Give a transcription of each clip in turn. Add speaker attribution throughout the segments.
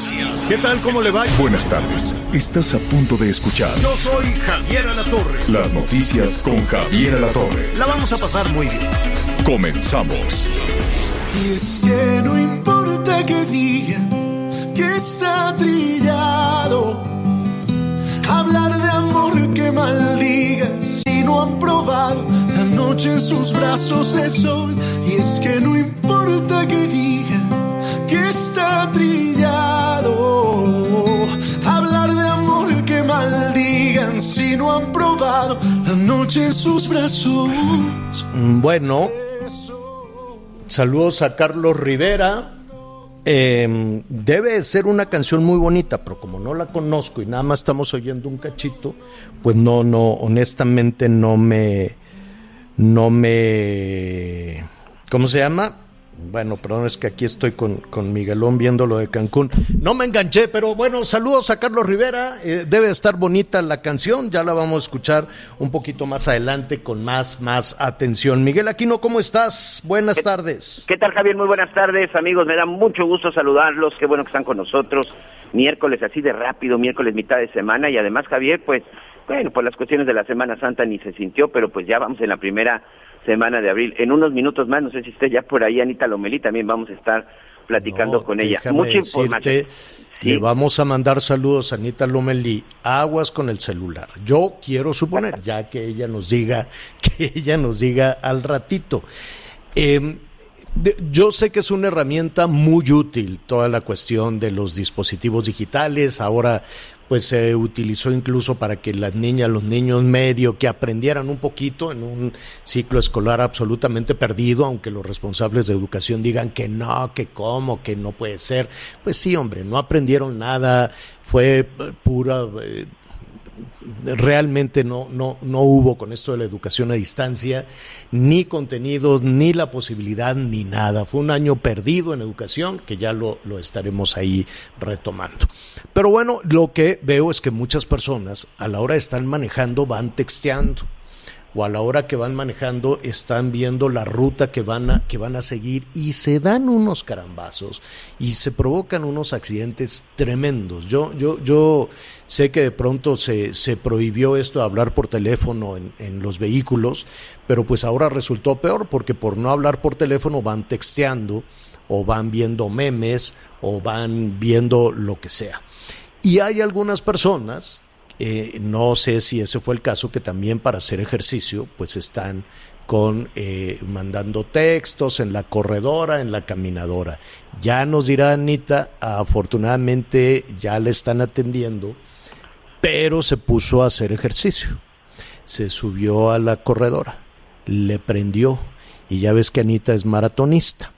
Speaker 1: noticias.
Speaker 2: ¿qué tal? ¿Cómo le va?
Speaker 3: Buenas tardes. Estás a punto de escuchar
Speaker 2: Yo soy Javier Alatorre.
Speaker 3: las noticias con Javier Alatorre.
Speaker 2: La vamos a pasar muy bien.
Speaker 3: Comenzamos.
Speaker 4: Y es que no importa que digan que está trillado. Hablar de amor que maldiga si no han probado la noche en sus brazos de sol. Y es que no importa que digan que está trillado. Maldigan si no han probado la noche sus brazos.
Speaker 5: Bueno, saludos a Carlos Rivera. Eh, debe ser una canción muy bonita, pero como no la conozco y nada más estamos oyendo un cachito, pues no, no, honestamente no me, no me, ¿cómo se llama? Bueno, perdón, es que aquí estoy con, con Miguelón viendo lo de Cancún. No me enganché, pero bueno, saludos a Carlos Rivera. Eh, debe estar bonita la canción, ya la vamos a escuchar un poquito más adelante con más, más atención. Miguel Aquino, ¿cómo estás? Buenas tardes.
Speaker 6: ¿Qué tal, Javier? Muy buenas tardes, amigos. Me da mucho gusto saludarlos. Qué bueno que están con nosotros. Miércoles así de rápido, miércoles mitad de semana. Y además, Javier, pues, bueno, por las cuestiones de la Semana Santa ni se sintió, pero pues ya vamos en la primera semana de abril. En unos minutos más, no sé si esté ya por ahí, Anita Lomelí, también vamos a estar platicando
Speaker 5: No,
Speaker 6: con ella. Mucha información.
Speaker 5: Le vamos a mandar saludos a Anita Lomelí. Aguas con el celular. Yo quiero suponer, ya que ella nos diga, que ella nos diga al ratito. Eh, de- yo sé que es una herramienta muy útil toda la cuestión de los dispositivos digitales. Ahora, pues se utilizó incluso para que las niñas, los niños medio, que aprendieran un poquito en un ciclo escolar absolutamente perdido, aunque los responsables de educación digan que no, que cómo, que no puede ser. Pues sí, hombre, no aprendieron nada, fue eh, pura... eh, realmente no, no, no hubo con esto de la educación a distancia ni contenidos, ni la posibilidad, ni nada. Fue un año perdido en educación que ya lo, lo estaremos ahí retomando. Pero bueno, lo que veo es que muchas personas a la hora de estar manejando van texteando o a la hora que van manejando están viendo la ruta que van a, que van a seguir y se dan unos carambazos y se provocan unos accidentes tremendos. Yo, yo, yo sé que de pronto se, se prohibió esto de hablar por teléfono en, en los vehículos, pero pues ahora resultó peor porque por no hablar por teléfono van texteando o van viendo memes o van viendo lo que sea. Y hay algunas personas eh, no sé si ese fue el caso, que también para hacer ejercicio, pues están con eh, mandando textos en la corredora, en la caminadora. Ya nos dirá Anita, afortunadamente ya le están atendiendo, pero se puso a hacer ejercicio. Se subió a la corredora, le prendió, y ya ves que Anita es maratonista.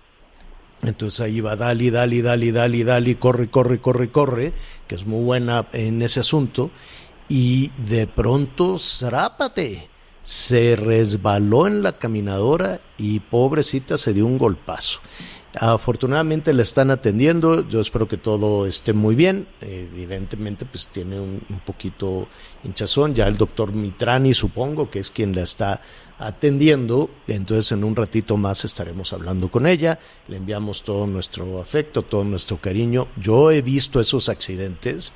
Speaker 5: Entonces ahí va, dale, dale, dale, dale, dale, corre, corre, corre, corre, que es muy buena en ese asunto. Y de pronto, zrápate, se resbaló en la caminadora y pobrecita se dio un golpazo. Afortunadamente le están atendiendo, yo espero que todo esté muy bien. Evidentemente, pues tiene un, un poquito hinchazón. Ya el doctor Mitrani, supongo que es quien la está atendiendo. Entonces, en un ratito más estaremos hablando con ella. Le enviamos todo nuestro afecto, todo nuestro cariño. Yo he visto esos accidentes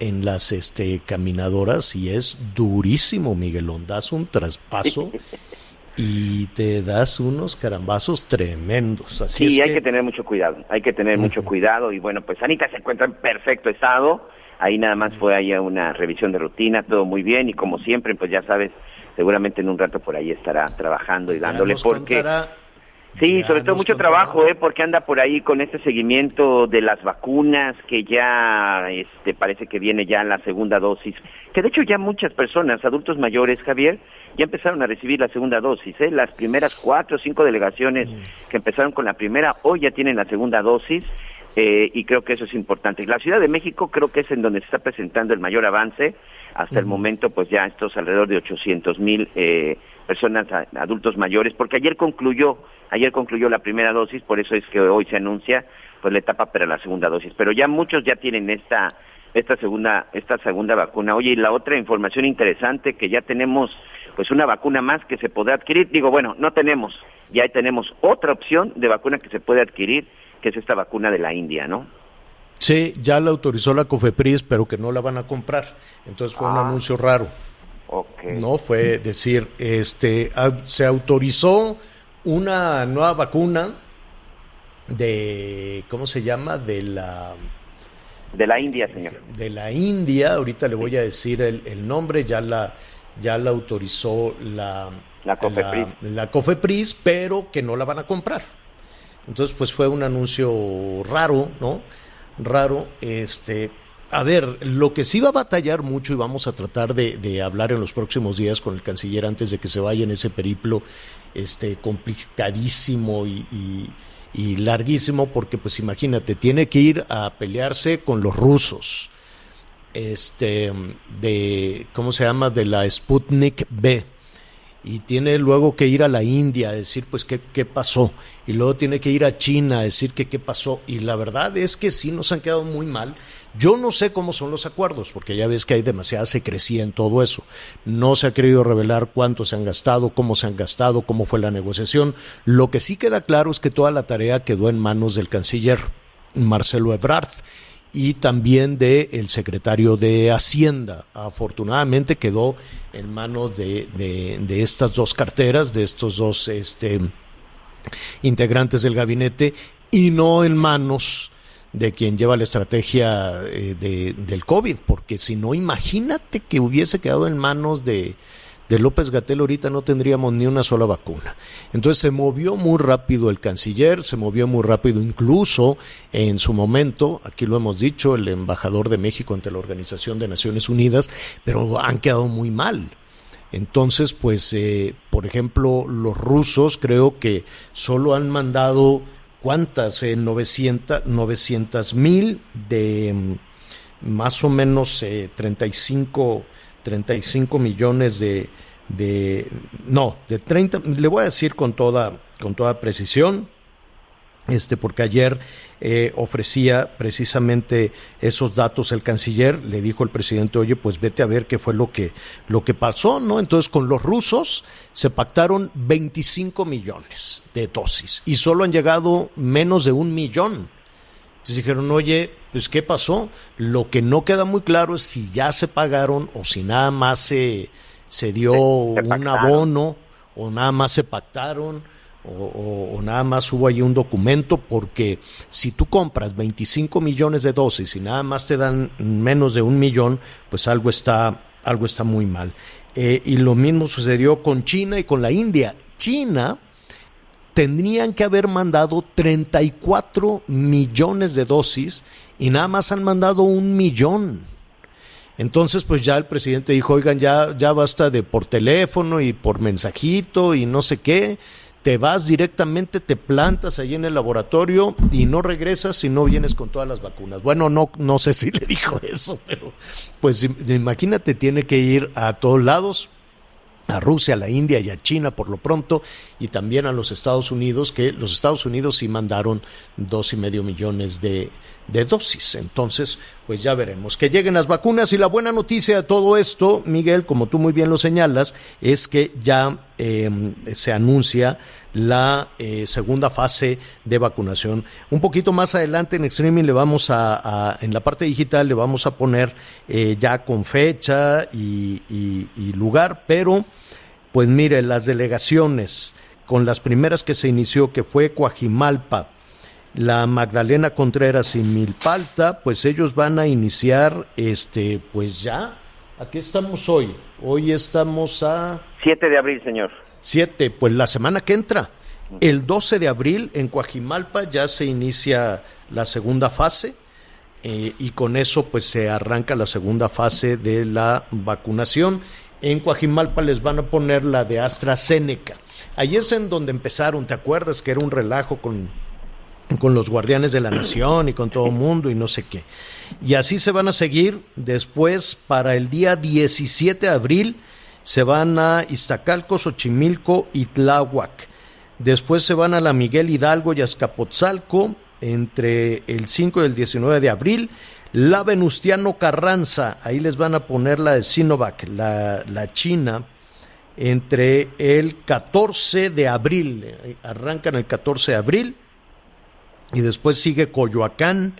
Speaker 5: en las este, caminadoras y es durísimo, Miguelón. Das un traspaso y te das unos carambazos tremendos. Así
Speaker 6: sí,
Speaker 5: es
Speaker 6: hay que tener mucho cuidado, hay que tener mucho cuidado y bueno, pues Anita se encuentra en perfecto estado, ahí nada más fue ahí una revisión de rutina, todo muy bien y como siempre, pues ya sabes, seguramente en un rato por ahí estará trabajando y dándole porque
Speaker 5: contará,
Speaker 6: Sí,
Speaker 5: Ya
Speaker 6: sobre todo mucho trabajo, ¿eh? Porque anda por ahí con este seguimiento de las vacunas, que ya este, parece que viene ya la segunda dosis. Que de hecho ya muchas personas, adultos mayores, Javier, ya empezaron a recibir la segunda dosis, ¿eh? Las primeras cuatro o cinco delegaciones que empezaron con la primera, hoy ya tienen la segunda dosis. eh, y creo que eso es importante. La Ciudad de México creo que es en donde se está presentando el mayor avance. Hasta el momento, pues ya estos alrededor de 800 mil eh, personas, adultos mayores, porque ayer concluyó, ayer concluyó la primera dosis, por eso es que hoy se anuncia pues la etapa para la segunda dosis. Pero ya muchos ya tienen esta esta segunda esta segunda vacuna. Oye, y la otra información interesante que ya tenemos pues una vacuna más que se podrá adquirir. Digo, bueno, no tenemos, ya tenemos otra opción de vacuna que se puede adquirir, que es esta vacuna de la India, ¿no?
Speaker 5: Sí, ya la autorizó la COFEPRIS, pero que no la van a comprar. Entonces fue un
Speaker 6: Ah.
Speaker 5: anuncio raro. No fue decir, este, se autorizó una nueva vacuna de, ¿cómo se llama? De la,
Speaker 6: De la India, señor.
Speaker 5: de la India. Ahorita le voy a decir el, el nombre. Ya la, ya la autorizó la,
Speaker 6: La COFEPRIS.
Speaker 5: la, la COFEPRIS, pero que no la van a comprar. Entonces, pues fue un anuncio raro, ¿no? Raro, este. A ver, lo que sí va a batallar mucho y vamos a tratar de, hablar en los próximos días con el canciller antes de que se vaya en ese periplo, este, complicadísimo y, y- y larguísimo, porque pues imagínate, tiene que ir a pelearse con los rusos, este, de, ¿cómo se llama? De la Sputnik B y tiene luego que ir a la India a decir pues qué, qué pasó y luego tiene que ir a China a decir que qué pasó y la verdad es que sí nos han quedado muy mal. Yo no sé cómo son los acuerdos porque ya ves que hay demasiada secrecía en todo eso. No se ha querido revelar cuánto se han gastado, cómo se han gastado, cómo fue la negociación. Lo que sí queda claro es que toda la tarea quedó en manos del canciller Marcelo Ebrard y también del el secretario de Hacienda. Afortunadamente quedó en manos de, de- de estas dos carteras, de estos dos este, integrantes del gabinete, y no en manos de quien lleva la estrategia eh, de- del COVID, porque si no, imagínate que hubiese quedado en manos de, de López Gatel ahorita no tendríamos ni una sola vacuna. Entonces se movió muy rápido el canciller, se movió muy rápido incluso en su momento, aquí lo hemos dicho, el embajador de México ante la Organización de Naciones Unidas, pero han quedado muy mal. Entonces, pues, eh, por ejemplo, los rusos creo que solo han mandado, ¿cuántas? Eh, 900 mil de mm, más o menos eh, 35, 35 millones de, de, no, de 30, le voy a decir con toda, con toda precisión, este, porque ayer eh, ofrecía precisamente esos datos el canciller, le dijo el presidente, oye, pues vete a ver qué fue lo que, lo que pasó, ¿no? Entonces con los rusos se pactaron 25 millones de dosis y solo han llegado menos de un millón. Entonces dijeron, oye, pues ¿qué pasó? Lo que no queda muy claro es si ya se pagaron o si nada más se, se dio
Speaker 6: Se- se
Speaker 5: un abono o nada más se pactaron o, o- o nada más hubo ahí un documento porque si tú compras 25 millones de dosis y nada más te dan menos de un millón, pues algo está, algo está muy mal. Eh, y lo mismo sucedió con China y con la India. China tendrían que haber mandado 34 millones de dosis y nada más han mandado un millón. Entonces, pues ya el presidente dijo, oigan, ya, ya basta de por teléfono y por mensajito y no sé qué. Te vas directamente, te plantas ahí en el laboratorio y no regresas si no vienes con todas las vacunas. Bueno, no, no sé si le dijo eso, pero pues im- imagínate, tiene que ir a todos lados, a Rusia, a la India y a China por lo pronto, y también a los Estados Unidos, que los Estados Unidos sí mandaron dos y medio millones de, de dosis. Entonces, pues ya veremos. Que lleguen las vacunas y la buena noticia de todo esto, Miguel, como tú muy bien lo señalas, es que ya eh, se anuncia la eh, segunda fase de vacunación. Un poquito más adelante en streaming le vamos a, en la parte digital le vamos a poner eh, ya con fecha y lugar, pero pues mire, las delegaciones con las primeras que se inició, que fue Coajimalpa, la Magdalena Contreras y Milpalta, pues ellos van a iniciar, este, pues ya, aquí estamos hoy, hoy estamos a
Speaker 6: 7 de abril, señor.
Speaker 5: 7, pues la semana que entra, El 12 de abril en Coajimalpa ya se inicia la segunda fase eh, y con eso pues se arranca la segunda fase de la vacunación. En Coajimalpa les van a poner la de AstraZeneca. Ahí es en donde empezaron, ¿te acuerdas que era un relajo con, con los guardianes de la nación y con todo el mundo y no sé qué? Y así se van a seguir. Después, para el día 17 de abril, se van a Iztacalco, Xochimilco y Tláhuac. Después se van a la Miguel Hidalgo y Azcapotzalco entre el 5 y el 19 de abril. La Venustiano Carranza, ahí les van a poner la de Sinovac, la, la China, entre el 14 de abril, arrancan el 14 de abril, y después sigue Coyoacán,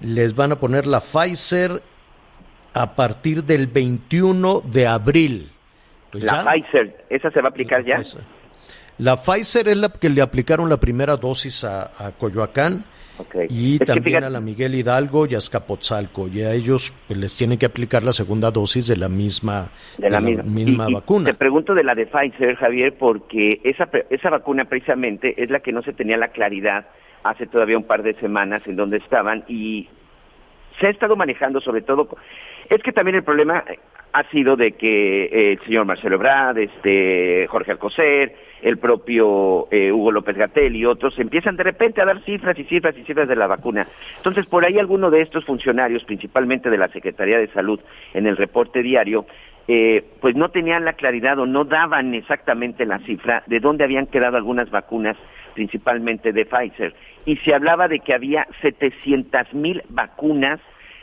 Speaker 5: les van a poner la Pfizer a partir del 21 de abril.
Speaker 6: Pues la Pfizer, ¿esa se va a aplicar ya?
Speaker 5: La Pfizer es la que le aplicaron la primera dosis a, Coyoacán y también a la Miguel Hidalgo y a Escapotzalco. Y a ellos pues, les tienen que aplicar la segunda dosis de la misma, de la, misma, vacuna.
Speaker 6: te pregunto de la de Pfizer, Javier, porque esa, esa vacuna precisamente es la que no se tenía la claridad hace todavía un par de semanas en donde estaban y se ha estado manejando sobre todo es que también el problema ha sido de que eh, el señor Marcelo Ebrard, este Jorge Alcocer, el propio eh, Hugo López Gatel y otros empiezan de repente a dar cifras y cifras y cifras de la vacuna. Entonces, por ahí alguno de estos funcionarios, principalmente de la Secretaría de Salud, en el reporte diario, eh, pues no tenían la claridad o no daban exactamente la cifra de dónde habían quedado algunas vacunas, principalmente de Pfizer. Y se hablaba de que había 700 mil vacunas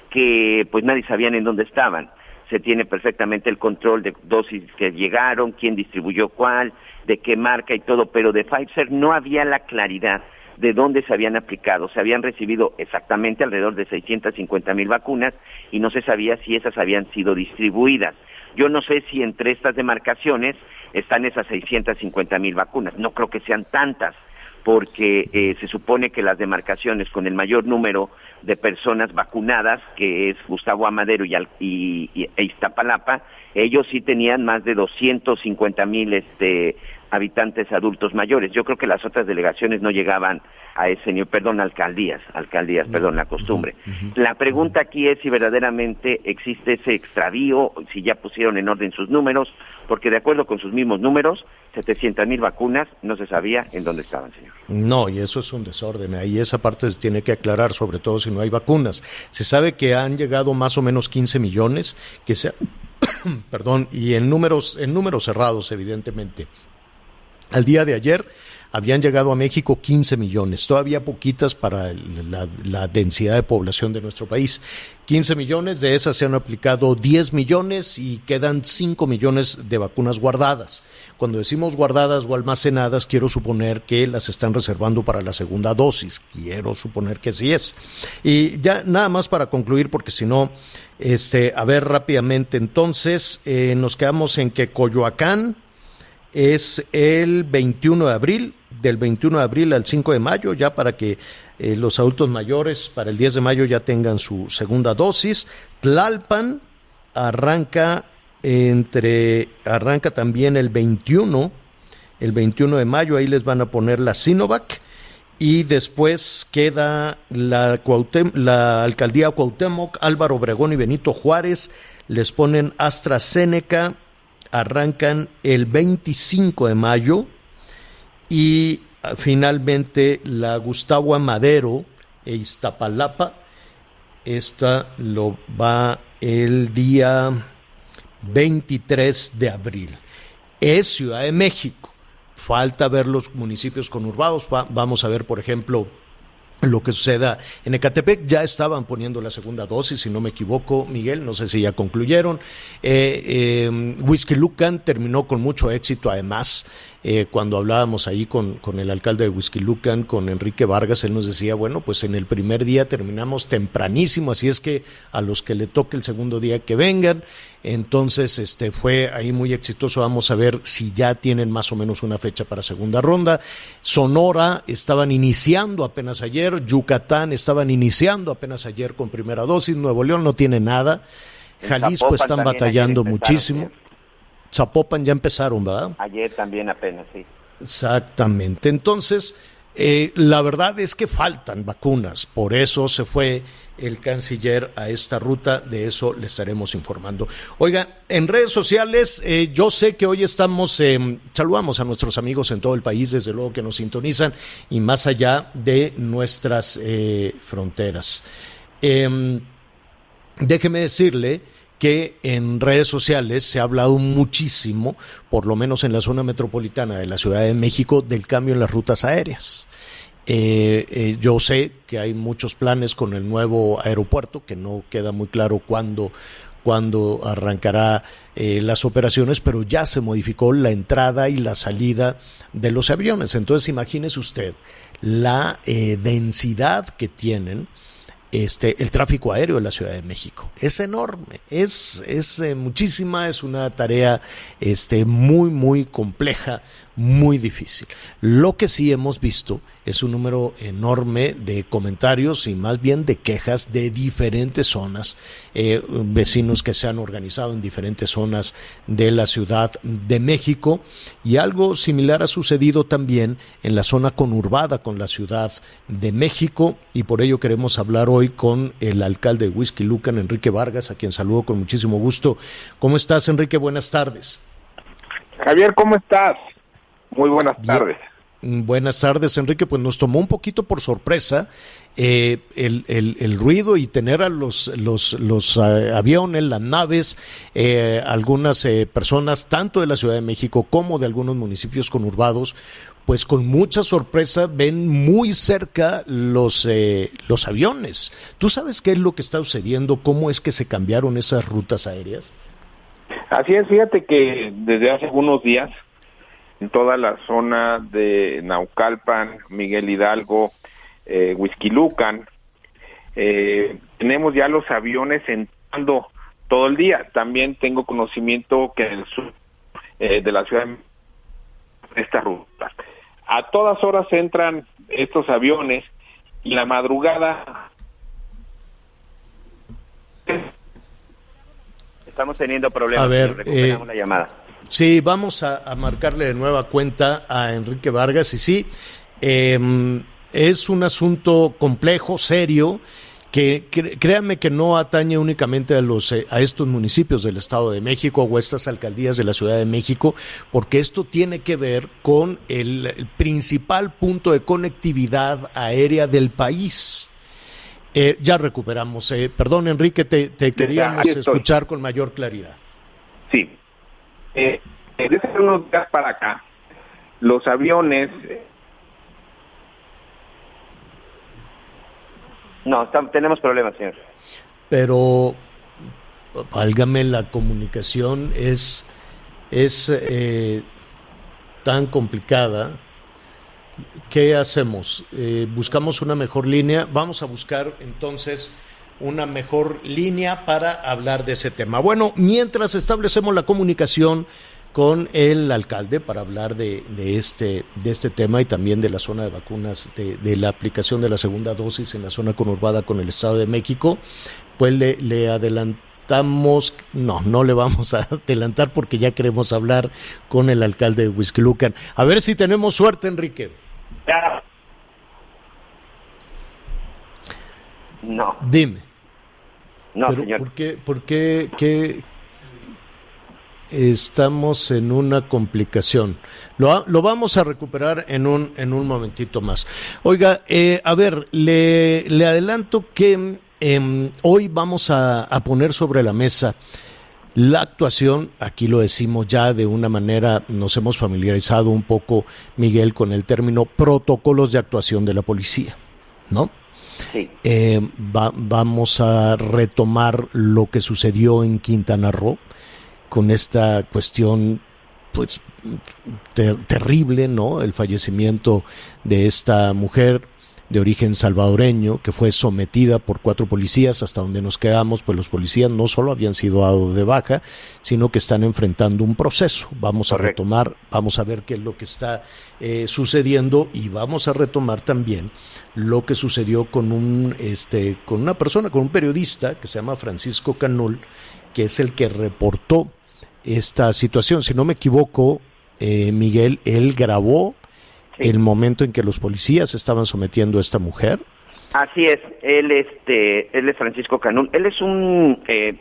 Speaker 6: que pues nadie sabían en dónde estaban. Se tiene perfectamente el control de dosis que llegaron, quién distribuyó cuál, de qué marca y todo, pero de Pfizer no había la claridad de dónde se habían aplicado. Se habían recibido exactamente alrededor de 650 mil vacunas y no se sabía si esas habían sido distribuidas. Yo no sé si entre estas demarcaciones están esas 650 mil vacunas. No creo que sean tantas porque eh, se supone que las demarcaciones con el mayor número de personas vacunadas, que es Gustavo Amadero y, y, e Iztapalapa, ellos sí tenían más de 250 mil este, habitantes adultos mayores. Yo creo que las otras delegaciones no llegaban a ese perdón, alcaldías, alcaldías, perdón, la costumbre. La pregunta aquí es si verdaderamente existe ese extravío, si ya pusieron en orden sus números, porque de acuerdo con sus mismos números, 700 mil vacunas, no se sabía en dónde estaban, señor.
Speaker 5: No, y eso es un desorden, ahí esa parte se tiene que aclarar, sobre todo si no hay vacunas. Se sabe que han llegado más o menos 15 millones, que se, perdón, y en números, en números cerrados, evidentemente. Al día de ayer habían llegado a México 15 millones, todavía poquitas para la, densidad de población de nuestro país. 15 millones, de esas se han aplicado 10 millones y quedan 5 millones de vacunas guardadas. Cuando decimos guardadas o almacenadas, quiero suponer que las están reservando para la segunda dosis. Quiero suponer que sí es. Y ya nada más para concluir, porque si no, este, a ver rápidamente, entonces eh, nos quedamos en que Coyoacán, es el 21 de abril, del 21 de abril al 5 de mayo, ya para que eh, los adultos mayores para el 10 de mayo ya tengan su segunda dosis. Tlalpan arranca entre arranca también el 21, el 21 de mayo, ahí les van a poner la Sinovac y después queda la, la alcaldía Cuauhtémoc, Álvaro Obregón y Benito Juárez, les ponen AstraZeneca arrancan el 25 de mayo y ah, finalmente la Gustavo Amadero e Iztapalapa, esta lo va el día 23 de abril. Es Ciudad de México. Falta ver los municipios conurbados. vamos a ver, por ejemplo, lo que suceda en Ecatepec. Ya estaban poniendo la segunda dosis, si no me equivoco, Miguel, no sé si ya concluyeron. Eh, eh, Whisky Lucan terminó con mucho éxito, además. Eh, cuando hablábamos ahí con, con el alcalde de Whisky Lucan, con Enrique Vargas, él nos decía, bueno, pues en el primer día terminamos tempranísimo, así es que a los que le toque el segundo día que vengan. Entonces, este fue ahí muy exitoso. Vamos a ver si ya tienen más o menos una fecha para segunda ronda. Sonora estaban iniciando apenas ayer, Yucatán estaban iniciando apenas ayer con primera dosis, Nuevo León no tiene nada. Jalisco están batallando muchísimo. Zapopan ya empezaron, ¿verdad?
Speaker 6: Ayer también apenas, sí.
Speaker 5: Exactamente. Entonces, eh, la verdad es que faltan vacunas, por eso se fue el canciller a esta ruta, de eso le estaremos informando. Oiga, en redes sociales, eh, yo sé que hoy estamos, eh, saludamos a nuestros amigos en todo el país, desde luego que nos sintonizan y más allá de nuestras fronteras. Em, déjeme decirle que en redes sociales se ha hablado muchísimo, por lo menos en la zona metropolitana de la Ciudad de México, del cambio en las rutas aéreas. Eh, eh, yo sé que hay muchos planes con el nuevo aeropuerto, que no queda muy claro cuándo, cuándo arrancará eh, las operaciones, pero ya se modificó la entrada y la salida de los aviones. Entonces imagínese usted la densidad que tienen este, el tráfico aéreo de la Ciudad de México. Es enorme, es, es eh, muchísima, es una tarea este, muy, muy compleja, muy difícil. Lo que sí hemos visto es un número enorme de comentarios y más bien de quejas de diferentes zonas, eh, vecinos que se han organizado en diferentes zonas de la Ciudad de México y algo similar ha sucedido también en la zona conurbada con la Ciudad de México y por ello queremos hablar hoy con el alcalde de Whisky Lucan, Enrique Vargas, a quien saludo con muchísimo gusto. ¿Cómo estás, Enrique? Buenas tardes.
Speaker 7: Javier, ¿cómo estás? Muy buenas tardes.
Speaker 5: Mm, buenas tardes, Enrique. Pues nos tomó un poquito por sorpresa eh, el, el, ruido y tener a los, los, los eh, aviones, las naves, eh, algunas personas, tanto de la Ciudad de México como de algunos municipios conurbados, pues con mucha sorpresa ven muy cerca los, los aviones. ¿Tú sabes qué es lo que está sucediendo? ¿Cómo es que se cambiaron esas rutas aéreas?
Speaker 7: Así es, fíjate que desde hace algunos días en toda la zona de Naucalpan, Miguel Hidalgo, eh, Huizquilucan. Eh, tenemos ya los aviones entrando todo el día. También tengo conocimiento que en el sur eh, de la ciudad esta ruta. A todas horas entran estos aviones y la madrugada
Speaker 6: Estamos teniendo problemas.
Speaker 5: A ver,
Speaker 6: recuperamos la llamada.
Speaker 5: Sí, vamos a, marcarle de nueva cuenta a Enrique Vargas y sí, em, es un asunto complejo, serio, que créanme que no atañe únicamente a los eh, a estos municipios del Estado de México o estas alcaldías de la Ciudad de México, porque esto tiene que ver con el, principal punto de conectividad aérea del país. Eh, ya recuperamos. Eh, perdón, Enrique, te, te queríamos escuchar con mayor claridad.
Speaker 7: Sí, eh, desde unos días para acá, los aviones...
Speaker 6: No, tenemos problemas, señor.
Speaker 5: Pero, válgame, la comunicación es, es eh, tan complicada. ¿Qué hacemos? Eh, ¿Buscamos una mejor línea? Vamos a buscar entonces una mejor línea para hablar de ese tema. Bueno, mientras establecemos la comunicación con el alcalde para hablar de, este, de este tema y también de la zona de vacunas, de, la aplicación de la segunda dosis en la zona conurbada con el Estado de México, pues le, le adelantamos, no, no le vamos a adelantar porque ya queremos hablar con el alcalde de Huizquilucan. A ver si tenemos suerte, Enrique.
Speaker 6: No.
Speaker 5: Dime.
Speaker 6: No, señor.
Speaker 5: ¿Por qué, por qué, estamos en una complicación? Lo, lo, vamos a recuperar en un, en un momentito más. Oiga, eh, a ver, le, le adelanto que em, hoy vamos a, a poner sobre la mesa la actuación, aquí lo decimos ya de una manera, nos hemos familiarizado un poco, Miguel, con el término protocolos de actuación de la policía, ¿no? Eh, vamos a retomar lo que sucedió en Quintana Roo con esta cuestión pues terrible, ¿no? El fallecimiento de esta mujer de origen salvadoreño que fue sometida por cuatro policías hasta donde nos quedamos, pues los policías no solo habían sido dados de baja, sino que están enfrentando un proceso. Vamos a retomar, vamos a ver qué es lo que está eh, sucediendo y vamos a retomar también lo que sucedió con un este con una persona, con un periodista que se llama Francisco Canul, que es el que reportó esta situación. Si no me equivoco, eh, Miguel, él grabó el momento en que los policías estaban sometiendo a esta mujer.
Speaker 6: Así es, él, este, él es Francisco Canún, él es un, eh,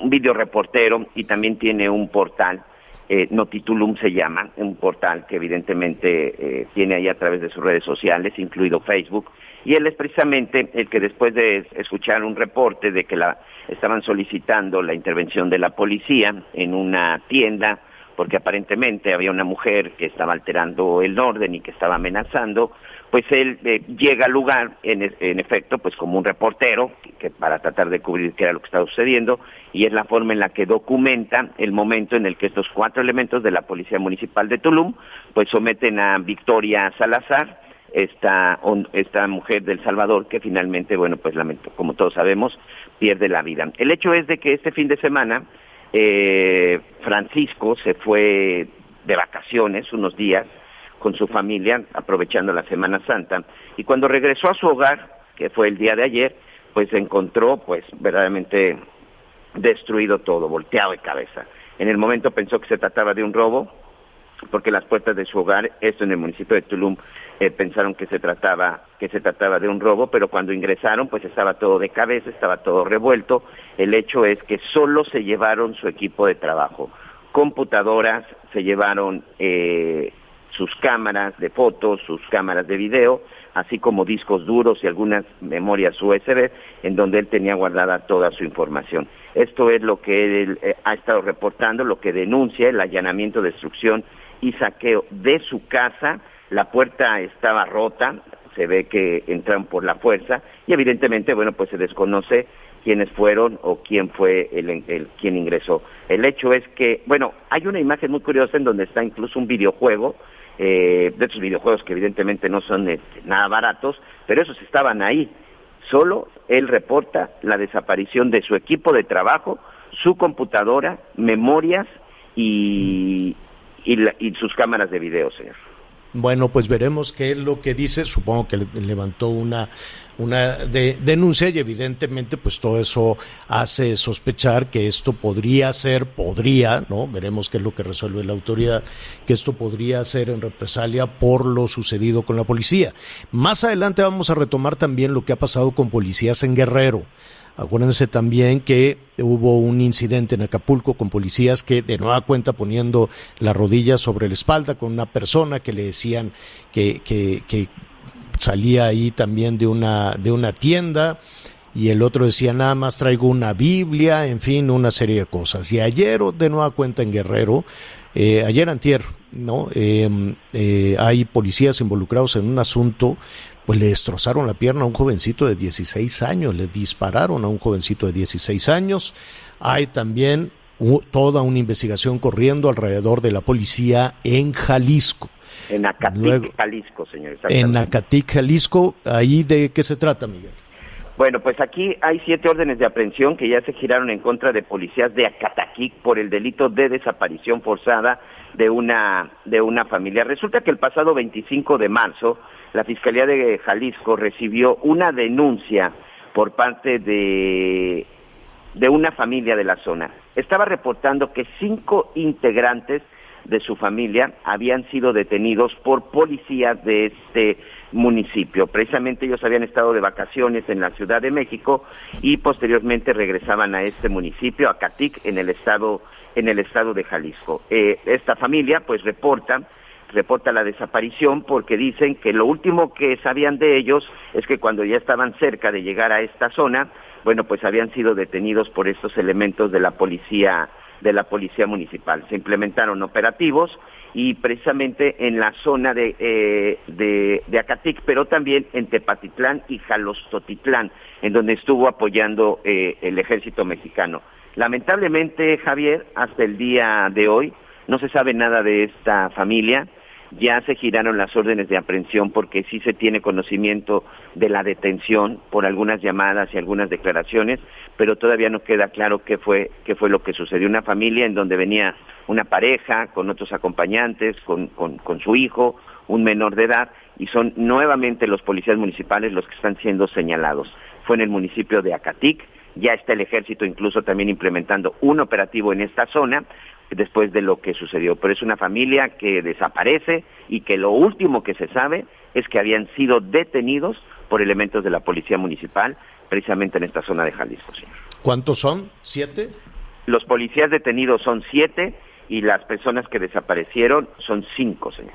Speaker 6: un videoreportero y también tiene un portal, eh, Notitulum se llama, un portal que evidentemente eh, tiene ahí a través de sus redes sociales, incluido Facebook, y él es precisamente el que después de escuchar un reporte de que la estaban solicitando la intervención de la policía en una tienda porque aparentemente había una mujer que estaba alterando el orden y que estaba amenazando, pues él eh, llega al lugar, en, en, efecto, pues como un reportero, que, para tratar de cubrir qué era lo que estaba sucediendo, y es la forma en la que documenta el momento en el que estos cuatro elementos de la Policía Municipal de Tulum, pues someten a Victoria Salazar, esta, esta mujer del Salvador, que finalmente, bueno, pues lamento, como todos sabemos, pierde la vida. El hecho es de que este fin de semana, eh, Francisco se fue de vacaciones unos días con su familia, aprovechando la Semana Santa, y cuando regresó a su hogar, que fue el día de ayer, pues se encontró pues verdaderamente destruido todo, volteado de cabeza. En el momento pensó que se trataba de un robo, porque las puertas de su hogar, esto en el municipio de Tulum, eh, pensaron que se trataba que se trataba de un robo, pero cuando ingresaron, pues estaba todo de cabeza, estaba todo revuelto. El hecho es que solo se llevaron su equipo de trabajo, computadoras, se llevaron eh, sus cámaras de fotos, sus cámaras de video, así como discos duros y algunas memorias USB, en donde él tenía guardada toda su información. Esto es lo que él eh, ha estado reportando, lo que denuncia el allanamiento, destrucción y saqueo de su casa. La puerta estaba rota, se ve que entran por la fuerza y evidentemente, bueno, pues se desconoce quiénes fueron o quién fue el, el, quien ingresó. El hecho es que, bueno, hay una imagen muy curiosa en donde está incluso un videojuego, eh, de esos videojuegos que evidentemente no son este, nada baratos, pero esos estaban ahí. Solo él reporta la desaparición de su equipo de trabajo, su computadora, memorias y, y, sus cámaras de video, señor.
Speaker 5: Bueno, pues veremos qué es lo que dice. Supongo que levantó una una denuncia y evidentemente pues todo eso hace sospechar que esto podría ser, podría, ¿no? Veremos qué es lo que resuelve la autoridad, que esto podría ser en represalia por lo sucedido con la policía. Más adelante vamos a retomar también lo que ha pasado con policías en Guerrero. Acuérdense también que hubo un incidente en Acapulco con policías que de nueva cuenta poniendo la rodilla sobre la espalda con una persona que le decían que, que, salía ahí también de una, de una tienda y el otro decía nada más traigo una Biblia, en fin, una serie de cosas. Y ayer, de nueva cuenta en Guerrero, eh, ayer antier, ¿no? Em, eh, hay policías involucrados en un asunto pues le destrozaron la pierna a un jovencito de 16 años, le dispararon a un jovencito de 16 años. Hay también toda una investigación corriendo alrededor de la policía en Jalisco.
Speaker 6: En Acatic, Jalisco, señor.
Speaker 5: En Acatic, Jalisco, ¿ahí de qué se trata, Miguel?
Speaker 6: Bueno, pues aquí hay siete órdenes de aprehensión que ya se giraron en contra de policías de Acataquic por el delito de desaparición forzada de una, de una familia. Resulta que el pasado 25 de marzo, la Fiscalía de Jalisco recibió una denuncia por parte de, de una familia de la zona. Estaba reportando que cinco integrantes de su familia habían sido detenidos por policías de este municipio. Precisamente ellos habían estado de vacaciones en la Ciudad de México y posteriormente regresaban a este municipio, a Catic, en el estado en el estado de Jalisco. Eh, esta familia pues reporta reporta la desaparición porque dicen que lo último que sabían de ellos es que cuando ya estaban cerca de llegar a esta zona, bueno, pues habían sido detenidos por estos elementos de la policía de la policía municipal. Se implementaron operativos y precisamente en la zona de, eh, de, de, Acatic, pero también en Tepatitlán y Jalostotitlán, en donde estuvo apoyando eh, el ejército mexicano. Lamentablemente, Javier, hasta el día de hoy no se sabe nada de esta familia ya se giraron las órdenes de aprehensión porque sí se tiene conocimiento de la detención por algunas llamadas y algunas declaraciones, pero todavía no queda claro qué fue, qué fue lo que sucedió. Una familia en donde venía una pareja con otros acompañantes, con, con, su hijo, un menor de edad, y son nuevamente los policías municipales los que están siendo señalados. Fue en el municipio de Acatic, ya está el ejército incluso también implementando un operativo en esta zona después de lo que sucedió. Pero es una familia que desaparece y que lo último que se sabe es que habían sido detenidos por elementos de la policía municipal, precisamente en esta zona de Jalisco. Señor.
Speaker 5: ¿Cuántos son? ¿Siete?
Speaker 6: Los policías detenidos son siete y las personas que desaparecieron son cinco, señor.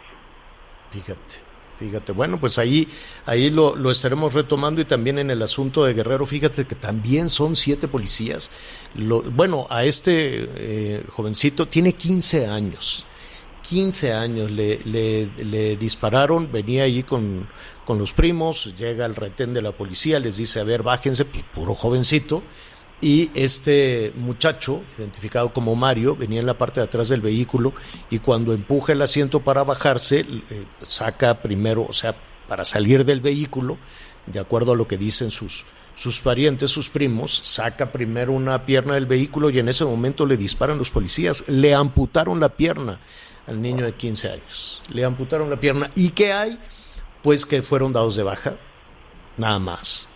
Speaker 5: Fíjate. Fíjate, bueno, pues ahí, ahí lo, lo, estaremos retomando y también en el asunto de Guerrero, fíjate que también son siete policías. Lo, bueno, a este eh, jovencito tiene 15 años. 15 años le, le, le dispararon, venía ahí con, con, los primos, llega el retén de la policía, les dice, a ver, bájense, pues puro jovencito, y este muchacho, identificado como Mario, venía en la parte de atrás del vehículo y cuando empuja el asiento para bajarse, eh, saca primero, o sea, para salir del vehículo, de acuerdo a lo que dicen sus, sus parientes, sus primos, saca primero una pierna del vehículo y en ese momento le disparan los policías, le amputaron la pierna al niño de 15 años, le amputaron la pierna. ¿Y qué hay? Pues que fueron dados de baja, nada más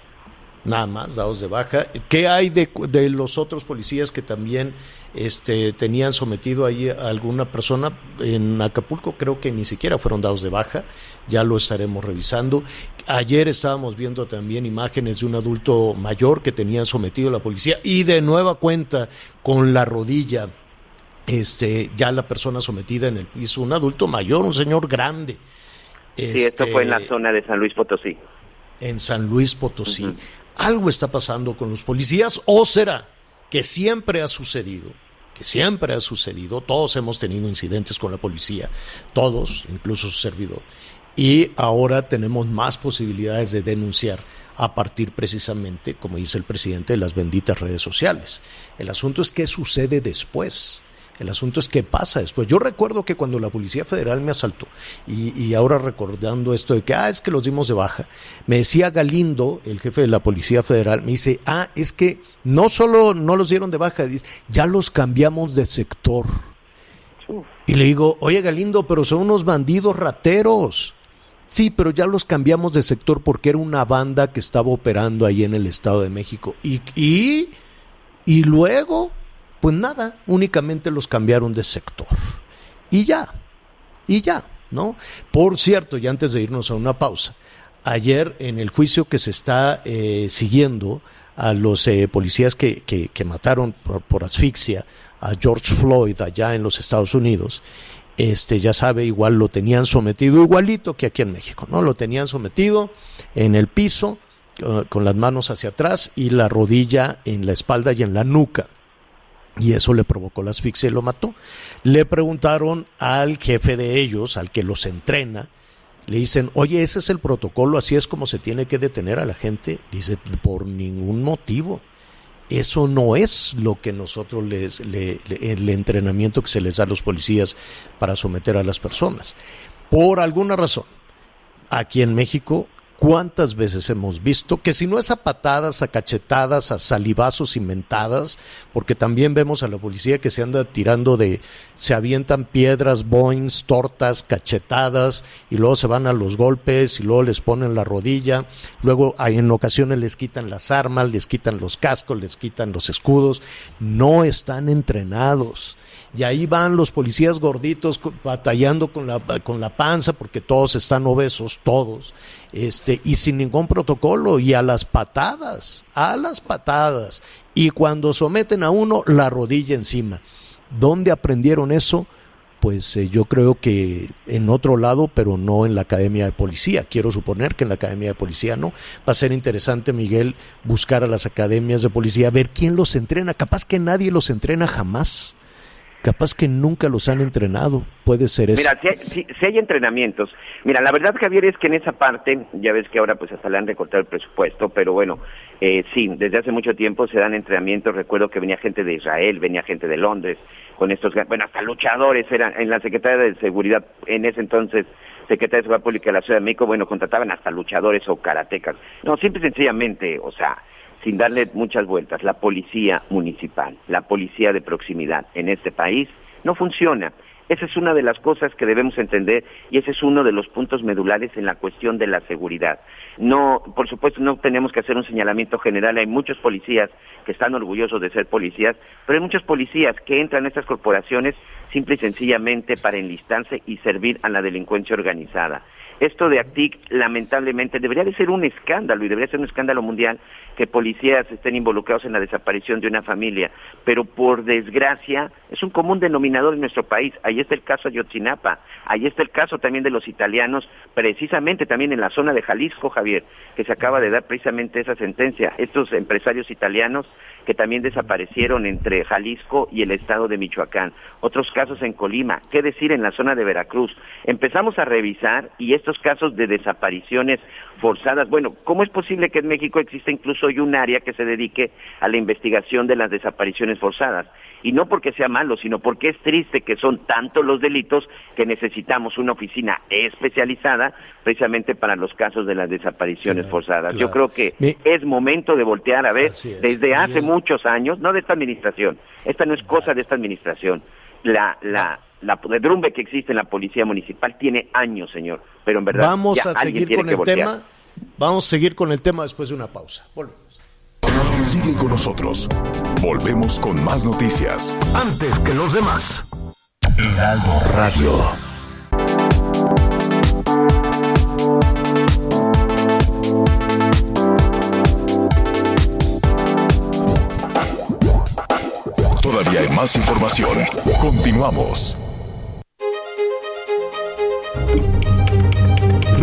Speaker 5: nada más dados de baja. ¿Qué hay de, de los otros policías que también este, tenían sometido ahí a alguna persona en Acapulco? Creo que ni siquiera fueron dados de baja, ya lo estaremos revisando. Ayer estábamos viendo también imágenes de un adulto mayor que tenían sometido a la policía y de nueva cuenta con la rodilla. Este, ya la persona sometida en el piso, un adulto mayor, un señor grande.
Speaker 6: Sí, esto fue en la zona de San Luis Potosí.
Speaker 5: En San Luis Potosí. Uh -huh algo está pasando con los policías o será que siempre ha sucedido, que siempre ha sucedido, todos hemos tenido incidentes con la policía, todos, incluso su servidor, y ahora tenemos más posibilidades de denunciar a partir precisamente, como dice el presidente, de las benditas redes sociales. El asunto es qué sucede después. El asunto es qué pasa después. Yo recuerdo que cuando la Policía Federal me asaltó, y, y, ahora recordando esto de que, ah, es que los dimos de baja, me decía Galindo, el jefe de la Policía Federal, me dice, ah, es que no solo no los dieron de baja, ya los cambiamos de sector. Y le digo, oye Galindo, pero son unos bandidos rateros. Sí, pero ya los cambiamos de sector porque era una banda que estaba operando ahí en el Estado de México. Y, y, y luego pues nada, únicamente los cambiaron de sector. Y ya, y ya, ¿no? Por cierto, y antes de irnos a una pausa, ayer en el juicio que se está eh, siguiendo a los eh, policías que, que, mataron por, por, asfixia a George Floyd allá en los Estados Unidos, este ya sabe, igual lo tenían sometido igualito que aquí en México, ¿no? Lo tenían sometido en el piso con las manos hacia atrás y la rodilla en la espalda y en la nuca y eso le provocó la asfixia y lo mató. Le preguntaron al jefe de ellos, al que los entrena, le dicen, oye, ese es el protocolo, así es como se tiene que detener a la gente. Dice, por ningún motivo. Eso no es lo que nosotros les, le, el entrenamiento que se les da a los policías para someter a las personas. Por alguna razón, aquí en México ¿Cuántas veces hemos visto que si no es a patadas, a cachetadas, a salivazos inventadas, porque también vemos a la policía que se anda tirando de, se avientan piedras, boings, tortas, cachetadas, y luego se van a los golpes, y luego les ponen la rodilla, luego en ocasiones les quitan las armas, les quitan los cascos, les quitan los escudos, no están entrenados y ahí van los policías gorditos batallando con la, con la panza porque todos están obesos, todos, este, y sin ningún protocolo y a las patadas, a las patadas. Y cuando someten a uno, la rodilla encima. ¿Dónde aprendieron eso? Pues eh, yo creo que en otro lado, pero no en la Academia de Policía. Quiero suponer que en la Academia de Policía no. Va a ser interesante, Miguel, buscar a las academias de policía, ver quién los entrena. Capaz que nadie los entrena jamás capaz que nunca los han entrenado, puede ser eso.
Speaker 6: Mira, si si, si hay, entrenamientos, mira, la verdad Javier es que en esa parte, ya ves que ahora pues hasta le han recortado el presupuesto, pero bueno, eh, sí, desde hace mucho tiempo se dan entrenamientos, recuerdo que venía gente de Israel, venía gente de Londres, con estos, bueno, hasta luchadores eran, en la Secretaría de Seguridad, en ese entonces, Secretaría de Seguridad Pública de la Ciudad de México, bueno, contrataban hasta luchadores o karatecas, no, simple y sencillamente, o sea, sin darle muchas vueltas, la policía municipal, la policía de proximidad en este país no funciona. Esa es una de las cosas que debemos entender y ese es uno de los puntos medulares en la cuestión de la seguridad. No, por supuesto, no tenemos que hacer un señalamiento general. Hay muchos policías que están orgullosos de ser policías, pero hay muchos policías que entran a estas corporaciones simple y sencillamente para enlistarse y servir a la delincuencia organizada. Esto de ACTIC, lamentablemente, debería de ser un escándalo y debería ser un escándalo mundial que policías estén involucrados en la desaparición de una familia, pero por desgracia es un común denominador en nuestro país. Ahí está el caso de Ayotzinapa, ahí está el caso también de los italianos, precisamente también en la zona de Jalisco, Javier, que se acaba de dar precisamente esa sentencia. Estos empresarios italianos que también desaparecieron entre Jalisco y el estado de Michoacán. Otros casos en Colima, qué decir en la zona de Veracruz. Empezamos a revisar y estos casos de desapariciones forzadas, bueno, ¿cómo es posible que en México exista incluso hoy un área que se dedique a la investigación de las desapariciones forzadas? y no porque sea malo, sino porque es triste que son tantos los delitos que necesitamos una oficina especializada precisamente para los casos de las desapariciones forzadas. Yo creo que es momento de voltear a ver desde hace muchos años, no de esta administración, esta no es cosa de esta administración, la, la, la derrumbe que existe en la policía municipal tiene años, señor, pero en verdad
Speaker 5: vamos a seguir con el tema, vamos a seguir con el tema después de una pausa.
Speaker 3: Sigue con nosotros. Volvemos con más noticias.
Speaker 1: Antes que los demás.
Speaker 3: Heraldo Radio. Todavía hay más información. Continuamos.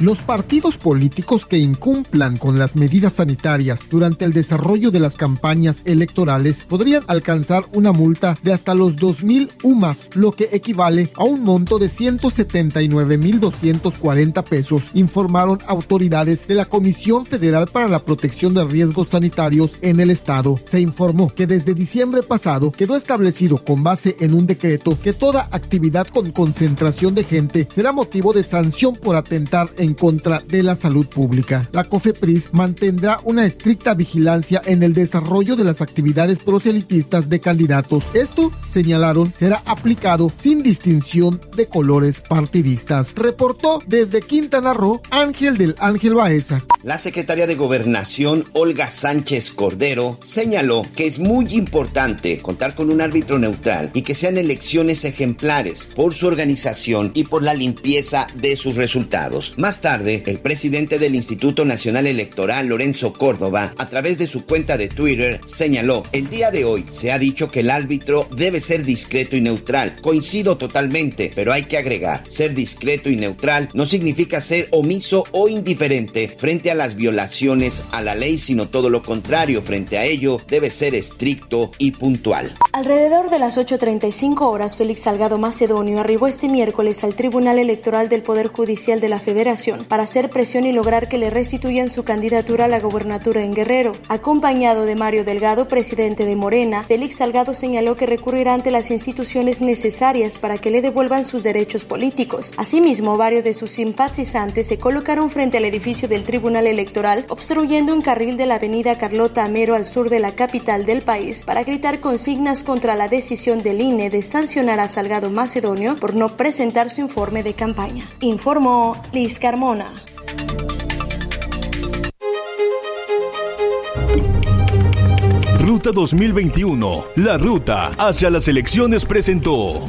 Speaker 8: Los partidos políticos que incumplan con las medidas sanitarias durante el desarrollo de las campañas electorales podrían alcanzar una multa de hasta los 2.000 UMAS, lo que equivale a un monto de 179.240 pesos, informaron autoridades de la Comisión Federal para la Protección de Riesgos Sanitarios en el Estado. Se informó que desde diciembre pasado quedó establecido con base en un decreto que toda actividad con concentración de gente será motivo de sanción por atentar en contra de la salud pública. La COFEPRIS mantendrá una estricta vigilancia en el desarrollo de las actividades proselitistas de candidatos. Esto, señalaron, será aplicado sin distinción de colores partidistas. Reportó desde Quintana Roo Ángel del Ángel Baeza.
Speaker 9: La secretaria de Gobernación, Olga Sánchez Cordero, señaló que es muy importante contar con un árbitro neutral y que sean elecciones ejemplares por su organización y por la limpieza de sus resultados. Más tarde, el presidente del Instituto Nacional Electoral, Lorenzo Córdoba, a través de su cuenta de Twitter, señaló, el día de hoy se ha dicho que el árbitro debe ser discreto y neutral. Coincido totalmente, pero hay que agregar, ser discreto y neutral no significa ser omiso o indiferente frente a las violaciones a la ley, sino todo lo contrario, frente a ello debe ser estricto y puntual.
Speaker 10: Alrededor de las 8.35 horas, Félix Salgado Macedonio arribó este miércoles al Tribunal Electoral del Poder Judicial de la Federación para hacer presión y lograr que le restituyan su candidatura a la gobernatura en Guerrero. Acompañado de Mario Delgado, presidente de Morena, Félix Salgado señaló que recurrirá ante las instituciones necesarias para que le devuelvan sus derechos políticos. Asimismo, varios de sus simpatizantes se colocaron frente al edificio del Tribunal Electoral, obstruyendo un carril de la avenida Carlota Amero al sur de la capital del país para gritar consignas contra la decisión del INE de sancionar a Salgado Macedonio por no presentar su informe de campaña. Informó Liz Carmona.
Speaker 11: Ruta 2021, la ruta hacia las elecciones presentó.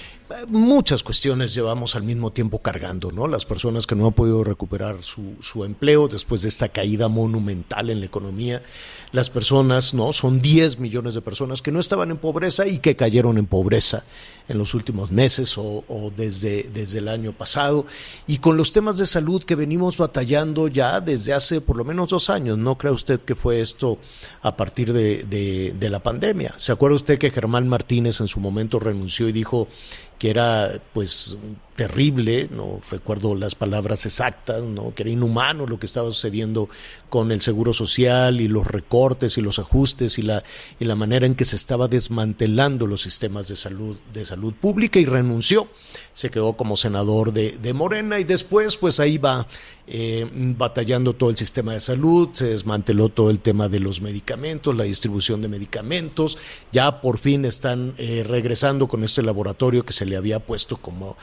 Speaker 5: muchas cuestiones llevamos al mismo tiempo cargando, ¿no? Las personas que no han podido recuperar su, su empleo después de esta caída monumental en la economía, las personas, ¿no? Son 10 millones de personas que no estaban en pobreza y que cayeron en pobreza en los últimos meses o, desde, desde el año pasado. Y con los temas de salud que venimos batallando ya desde hace por lo menos dos años. ¿No cree usted que fue esto a partir de, de la pandemia? ¿Se acuerda usted que Germán Martínez en su momento renunció y dijo que era pues terrible, no recuerdo las palabras exactas, ¿no? que era inhumano lo que estaba sucediendo con el seguro social y los recortes y los ajustes y la, y la manera en que se estaba desmantelando los sistemas de salud, de salud pública y renunció. Se quedó como senador de, de Morena y después pues ahí va eh, batallando todo el sistema de salud, se desmanteló todo el tema de los medicamentos, la distribución de medicamentos, ya por fin están eh, regresando con este laboratorio que se le había puesto como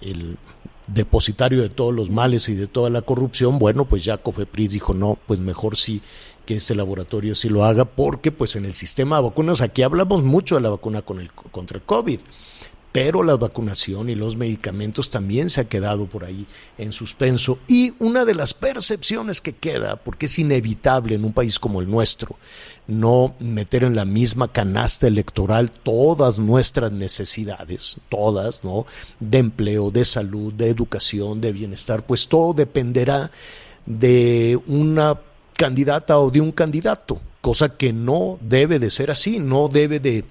Speaker 5: el depositario de todos los males y de toda la corrupción, bueno, pues ya Cofepris dijo, no, pues mejor sí que este laboratorio sí lo haga, porque pues en el sistema de vacunas, aquí hablamos mucho de la vacuna con el, contra el COVID, pero la vacunación y los medicamentos también se ha quedado por ahí en suspenso. Y una de las percepciones que queda, porque es inevitable en un país como el nuestro, no meter en la misma canasta electoral todas nuestras necesidades, todas, ¿no? De empleo, de salud, de educación, de bienestar, pues todo dependerá de una candidata o de un candidato, cosa que no debe de ser así, no debe de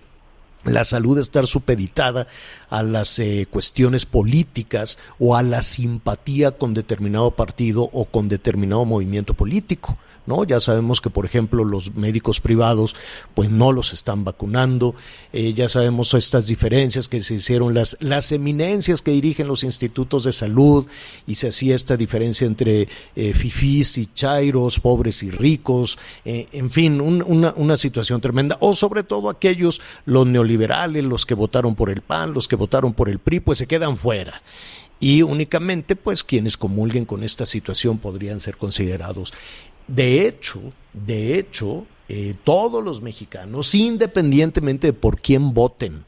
Speaker 5: la salud estar supeditada a las eh, cuestiones políticas o a la simpatía con determinado partido o con determinado movimiento político. ¿No? Ya sabemos que, por ejemplo, los médicos privados pues no los están vacunando, eh, ya sabemos estas diferencias que se hicieron, las, las eminencias que dirigen los institutos de salud y se hacía esta diferencia entre eh, fifís y chairos, pobres y ricos, eh, en fin, una, una situación tremenda, o sobre todo aquellos, los neoliberales, los que votaron por el PAN, los que votaron por el PRI, pues se quedan fuera. Y únicamente pues quienes comulguen con esta situación podrían ser considerados de hecho, de hecho, eh, todos los mexicanos, independientemente de por quién voten,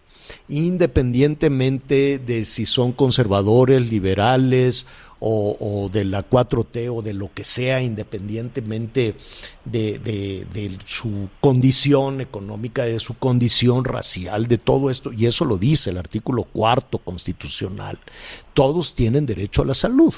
Speaker 5: independientemente de si son conservadores, liberales o, de la 4T o de lo que sea, independientemente de, de, su condición económica, de su condición racial, de todo esto, y eso lo dice el artículo cuarto constitucional, todos tienen derecho a la salud.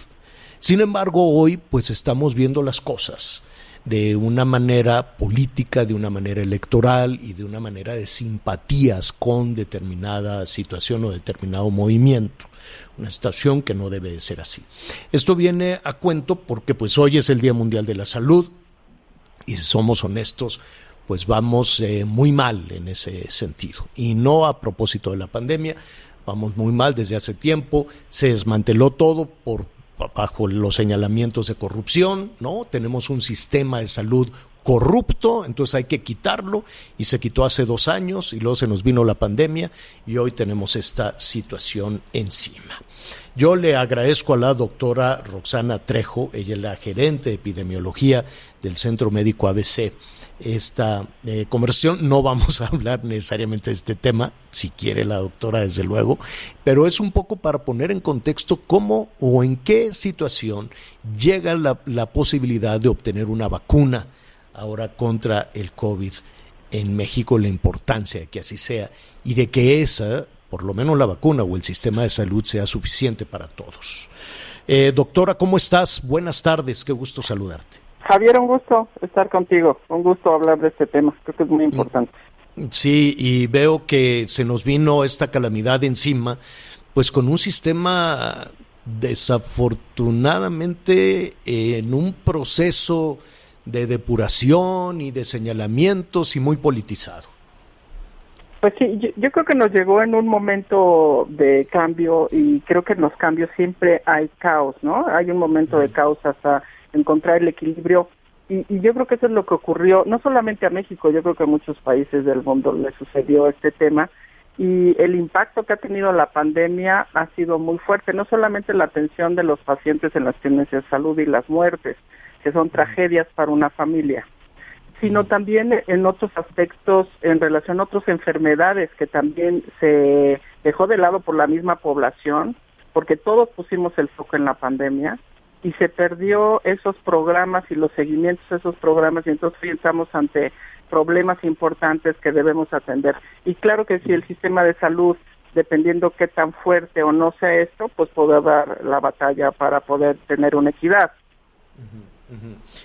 Speaker 5: Sin embargo, hoy pues estamos viendo las cosas de una manera política, de una manera electoral y de una manera de simpatías con determinada situación o determinado movimiento. Una situación que no debe de ser así. Esto viene a cuento porque pues hoy es el Día Mundial de la Salud y si somos honestos, pues vamos eh, muy mal en ese sentido. Y no a propósito de la pandemia, vamos muy mal desde hace tiempo, se desmanteló todo por bajo los señalamientos de corrupción, ¿no? Tenemos un sistema de salud corrupto, entonces hay que quitarlo y se quitó hace dos años y luego se nos vino la pandemia y hoy tenemos esta situación encima. Yo le agradezco a la doctora Roxana Trejo, ella es la gerente de epidemiología del Centro Médico ABC esta eh, conversación. No vamos a hablar necesariamente de este tema, si quiere la doctora, desde luego, pero es un poco para poner en contexto cómo o en qué situación llega la, la posibilidad de obtener una vacuna ahora contra el COVID en México, la importancia de que así sea y de que esa, por lo menos la vacuna o el sistema de salud sea suficiente para todos. Eh, doctora, ¿cómo estás? Buenas tardes, qué gusto saludarte.
Speaker 12: Javier, un gusto estar contigo, un gusto hablar de este tema, creo que es muy importante.
Speaker 5: Sí, y veo que se nos vino esta calamidad encima, pues con un sistema desafortunadamente en un proceso de depuración y de señalamientos y muy politizado.
Speaker 12: Pues sí, yo, creo que nos llegó en un momento de cambio y creo que en los cambios siempre hay caos, ¿no? Hay un momento de caos hasta encontrar el equilibrio. Y, yo creo que eso es lo que ocurrió, no solamente a México, yo creo que a muchos países del mundo le sucedió este tema. Y el impacto que ha tenido la pandemia ha sido muy fuerte, no solamente la atención de los pacientes en las tiendas de salud y las muertes, que son tragedias para una familia, sino también en otros aspectos en relación a otras enfermedades que también se dejó de lado por la misma población, porque todos pusimos el foco en la pandemia y se perdió esos programas y los seguimientos de esos programas y entonces estamos ante problemas importantes que debemos atender. Y claro que si el sistema de salud dependiendo qué tan fuerte o no sea esto, pues poder dar la batalla para poder tener una equidad.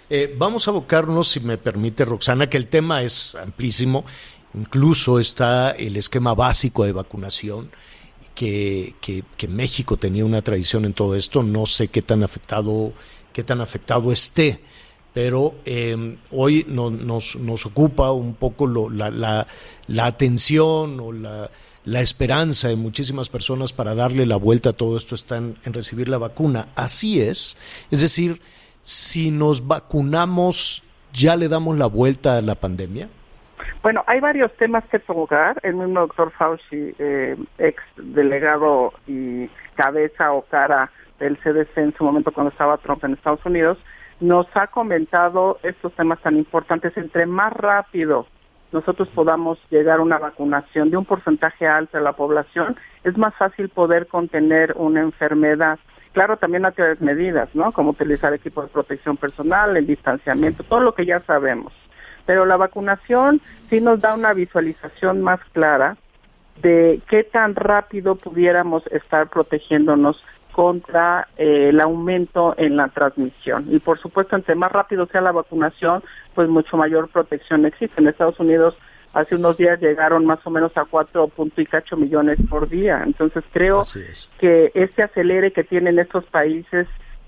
Speaker 5: Eh, vamos a abocarnos, si me permite, Roxana, que el tema es amplísimo. Incluso está el esquema básico de vacunación, que, que, México tenía una tradición en todo esto. No sé qué tan afectado, qué tan afectado esté, pero eh, hoy nos, nos, ocupa un poco la, la, la, atención o la, la, esperanza de muchísimas personas para darle la vuelta a todo esto están en recibir la vacuna. Así es, es decir, si nos vacunamos, ¿ya le damos la vuelta a la pandemia?
Speaker 12: Bueno, hay varios temas que tocar. El mismo doctor Fauci, eh, ex delegado y cabeza o cara del CDC en su momento cuando estaba Trump en Estados Unidos, nos ha comentado estos temas tan importantes. Entre más rápido nosotros podamos llegar a una vacunación de un porcentaje alto de la población, es más fácil poder contener una enfermedad. Claro, también hay medidas, ¿no? Como utilizar equipos de protección personal, el distanciamiento, todo lo que ya sabemos. Pero la vacunación sí nos da una visualización más clara de qué tan rápido pudiéramos estar protegiéndonos contra eh, el aumento en la transmisión. Y por supuesto, entre más rápido sea la vacunación, pues mucho mayor protección existe. En Estados Unidos hace unos días llegaron más o menos a cuatro y cacho millones por día. Entonces creo que este acelere que tienen estos países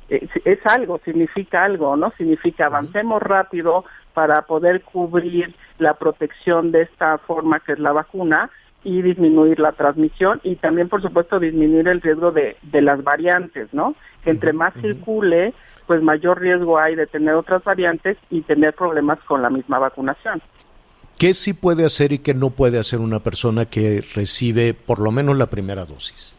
Speaker 12: es algo, significa algo, ¿no? Significa avancemos rápido para poder cubrir la protección de esta forma que es la vacuna y disminuir la transmisión y también, por supuesto, disminuir el riesgo de, de las variantes, ¿no? Que entre más circule, pues mayor riesgo hay de tener otras variantes y tener problemas con la misma vacunación.
Speaker 5: ¿Qué sí puede hacer y qué no puede hacer una persona que recibe por lo menos la primera dosis?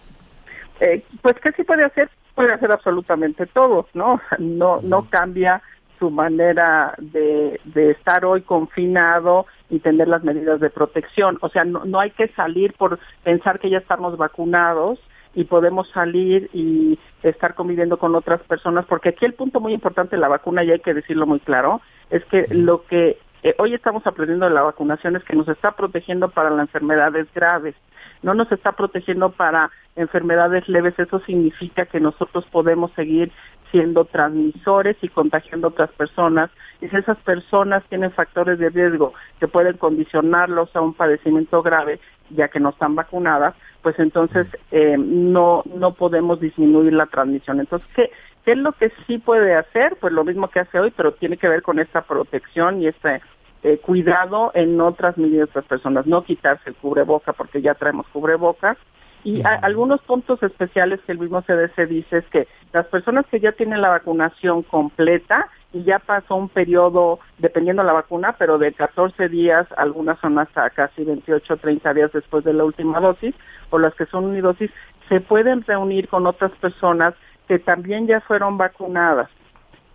Speaker 12: Eh, pues qué sí puede hacer, puede hacer absolutamente todo, ¿no? No, no cambia su manera de, de, estar hoy confinado y tener las medidas de protección. O sea, no, no hay que salir por pensar que ya estamos vacunados y podemos salir y estar conviviendo con otras personas, porque aquí el punto muy importante de la vacuna, y hay que decirlo muy claro, es que lo que eh, hoy estamos aprendiendo de la vacunación es que nos está protegiendo para las enfermedades graves, no nos está protegiendo para enfermedades leves, eso significa que nosotros podemos seguir siendo transmisores y contagiando a otras personas. Y si esas personas tienen factores de riesgo que pueden condicionarlos a un padecimiento grave, ya que no están vacunadas, pues entonces eh, no no podemos disminuir la transmisión. Entonces, ¿qué, ¿qué es lo que sí puede hacer? Pues lo mismo que hace hoy, pero tiene que ver con esta protección y este eh, cuidado en no transmitir a otras personas, no quitarse el cubreboca porque ya traemos cubreboca. Y algunos puntos especiales que el mismo CDC dice es que las personas que ya tienen la vacunación completa y ya pasó un periodo, dependiendo de la vacuna, pero de 14 días, algunas son hasta casi 28 30 días después de la última dosis, o las que son unidosis, se pueden reunir con otras personas que también ya fueron vacunadas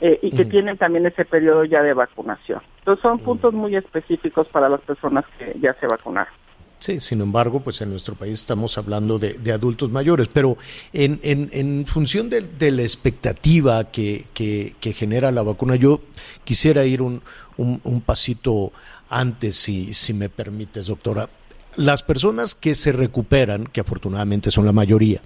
Speaker 12: eh, y que tienen también ese periodo ya de vacunación. Entonces son puntos muy específicos para las personas que ya se vacunaron.
Speaker 5: Sí, sin embargo, pues en nuestro país estamos hablando de, adultos mayores, pero en, en, en función de, la expectativa que, que, genera la vacuna, yo quisiera ir un, un, pasito antes, si, si me permites, doctora. Las personas que se recuperan, que afortunadamente son la mayoría,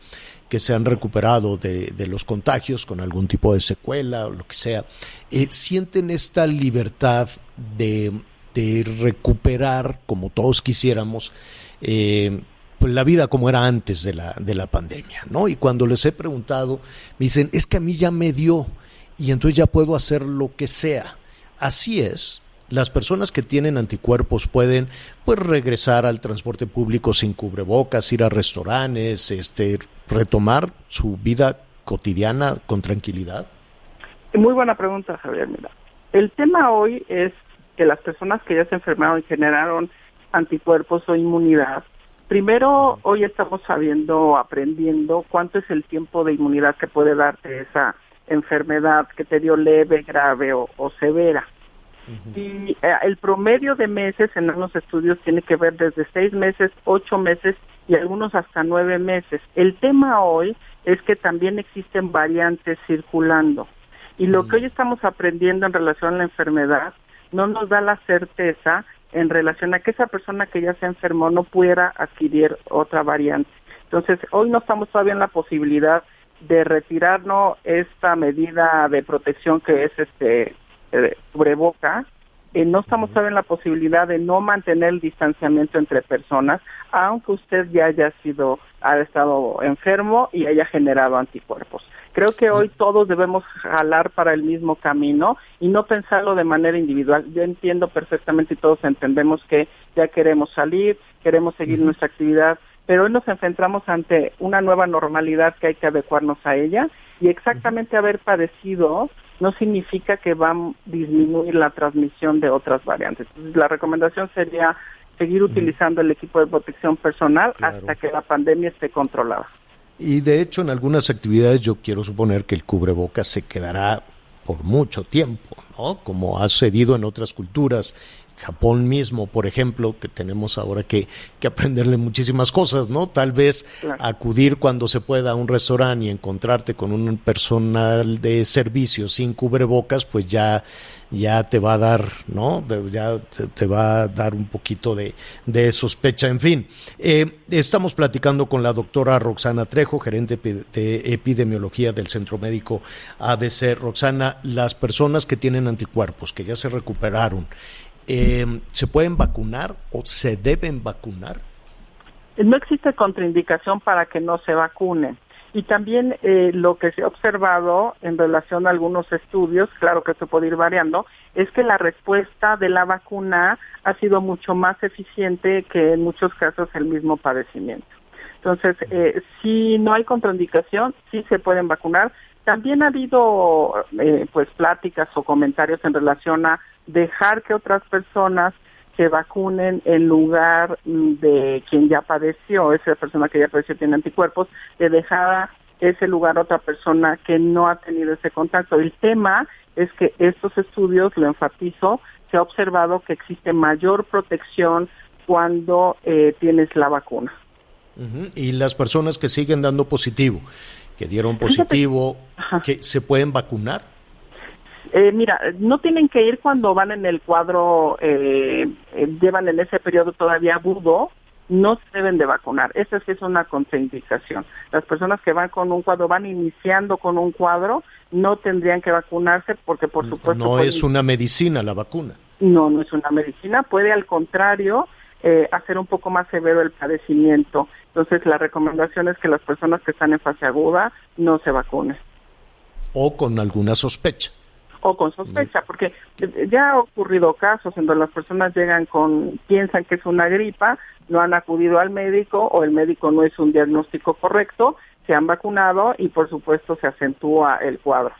Speaker 5: que se han recuperado de, de, los contagios con algún tipo de secuela o lo que sea, eh, sienten esta libertad de, de, recuperar, como todos quisiéramos, eh, pues la vida como era antes de la, de la pandemia, ¿no? Y cuando les he preguntado, me dicen, es que a mí ya me dio y entonces ya puedo hacer lo que sea. Así es, las personas que tienen anticuerpos pueden pues regresar al transporte público sin cubrebocas, ir a restaurantes, este retomar su vida cotidiana con tranquilidad?
Speaker 12: Muy buena pregunta, Javier. Mira, el tema hoy es que las personas que ya se enfermaron y generaron anticuerpos o inmunidad, primero hoy estamos sabiendo, aprendiendo cuánto es el tiempo de inmunidad que puede darte esa enfermedad que te dio leve, grave o severa. Y eh, el promedio de meses en algunos estudios tiene que ver desde seis meses, ocho meses y algunos hasta nueve meses. El tema hoy es que también existen variantes circulando. Y lo que hoy estamos aprendiendo en relación a la enfermedad no nos da la certeza en relación a que esa persona que ya se enfermó no pudiera adquirir otra variante. Entonces, hoy no estamos todavía en la posibilidad de retirarnos esta medida de protección que es este eh, cubreboca, eh, no estamos todavía en la posibilidad de no mantener el distanciamiento entre personas, aunque usted ya haya sido, ha estado enfermo y haya generado anticuerpos. Creo que hoy todos debemos jalar para el mismo camino y no pensarlo de manera individual. Yo entiendo perfectamente y todos entendemos que ya queremos salir, queremos seguir nuestra actividad, pero hoy nos enfrentamos ante una nueva normalidad que hay que adecuarnos a ella y exactamente haber padecido no significa que va a disminuir la transmisión de otras variantes. la recomendación sería seguir utilizando el equipo de protección personal hasta que la pandemia esté controlada.
Speaker 5: Y de hecho en algunas actividades yo quiero suponer que el cubrebocas se quedará por mucho tiempo, ¿no? Como ha sucedido en otras culturas Japón mismo, por ejemplo, que tenemos ahora que, que aprenderle muchísimas cosas, ¿no? Tal vez acudir cuando se pueda a un restaurante y encontrarte con un personal de servicio sin cubrebocas, pues ya, ya te va a dar, ¿no? Ya te, va a dar un poquito de, de sospecha. En fin, eh, estamos platicando con la doctora Roxana Trejo, gerente de epidemiología del Centro Médico ABC. Roxana, las personas que tienen anticuerpos, que ya se recuperaron, eh, ¿se pueden vacunar o se deben vacunar?
Speaker 12: No existe contraindicación para que no se vacunen. Y también eh, lo que se ha observado en relación a algunos estudios, claro que se puede ir variando, es que la respuesta de la vacuna ha sido mucho más eficiente que en muchos casos el mismo padecimiento. Entonces, eh, si no hay contraindicación, sí se pueden vacunar. También ha habido eh, pues pláticas o comentarios en relación a dejar que otras personas se vacunen en lugar de quien ya padeció, esa persona que ya padeció tiene anticuerpos, de dejar ese lugar a otra persona que no ha tenido ese contacto. El tema es que estos estudios, lo enfatizo, se ha observado que existe mayor protección cuando eh, tienes la vacuna.
Speaker 5: Y las personas que siguen dando positivo, que dieron positivo, que se pueden vacunar.
Speaker 12: Eh, mira, no tienen que ir cuando van en el cuadro, eh, eh, llevan en ese periodo todavía agudo, no se deben de vacunar. Esa sí es una contraindicación. Las personas que van con un cuadro, van iniciando con un cuadro, no tendrían que vacunarse porque por supuesto...
Speaker 5: No es una medicina la vacuna.
Speaker 12: No, no es una medicina. Puede al contrario hacer un poco más severo el padecimiento. Entonces la recomendación es que las personas que están en fase aguda no se vacunen.
Speaker 5: O con alguna sospecha
Speaker 12: o con sospecha, porque ya ha ocurrido casos en donde las personas llegan con, piensan que es una gripa, no han acudido al médico o el médico no es un diagnóstico correcto, se han vacunado y por supuesto se acentúa el cuadro.